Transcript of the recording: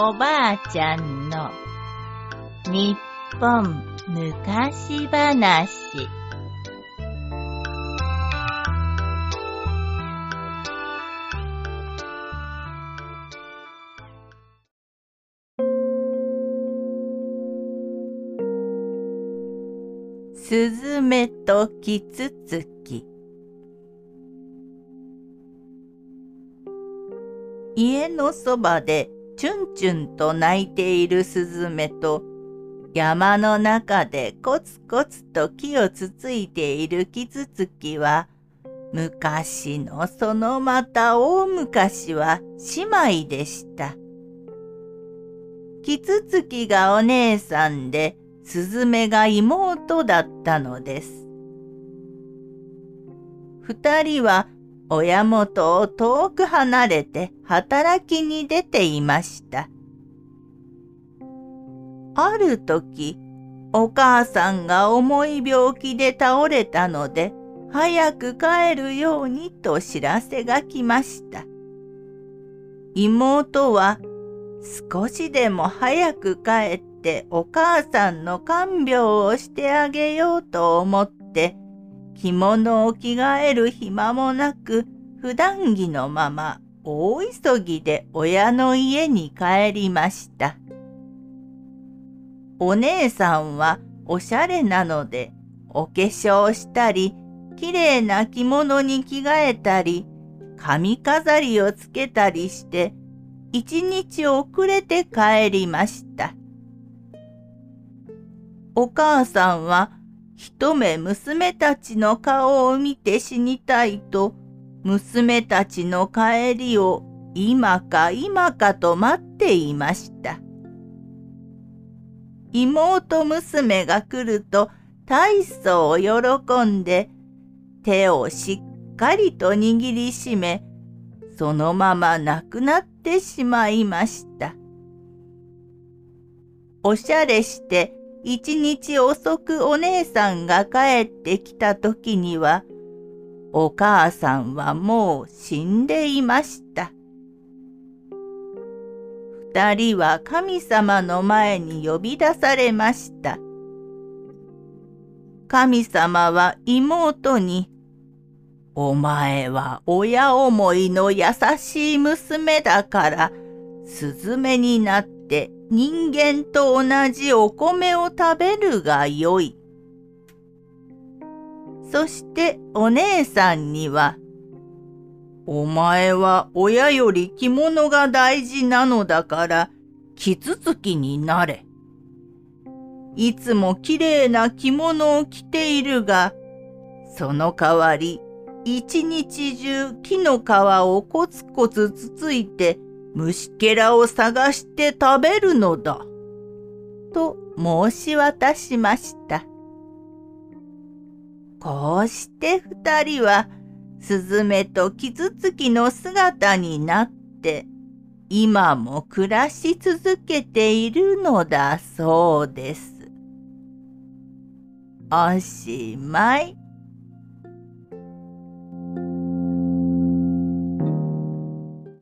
おばあちゃんの日本昔話。すずめときつつき家のそばでチュンチュンと鳴いているスズメと山の中でコツコツと木をつついているキツツキは昔のそのまた大昔は姉妹でした。キツツキがお姉さんでスズメが妹だったのです。二人は親元を遠く離れて働きに出ていました。ある時、お母さんが重い病気で倒れたので、早く帰るようにと知らせが来ました。妹は少しでも早く帰ってお母さんの看病をしてあげようと思って着物を着替える暇もなく普段着のまま大急ぎで親の家に帰りました。お姉さんはおしゃれなのでお化粧したりきれいな着物に着替えたり髪飾りをつけたりして一日遅れて帰りました。お母さんは一目娘たちの顔を見て死にたいと娘たちの帰りを今か今かと待っていました。妹娘が来ると大層喜んで手をしっかりと握りしめそのまま亡くなってしまいました。おしゃれして一日遅くお姉さんが帰ってきた時には、お母さんはもう死んでいました。二人は神様の前に呼び出されました。神様は妹に、お前は親思いの優しい娘だから、スズメになってて人間と同じお米を食べるがよい。そしてお姉さんには、お前は親より着物が大事なのだから、キツツキになれ。いつもきれいな着物を着ているが、その代わり、一日中木の皮をコツコツつついて虫けらを探して食べるのだ。と申し渡しました。こうして二人はスズメとキツツキの姿になって今も暮らし続けているのだそうです。おしまい。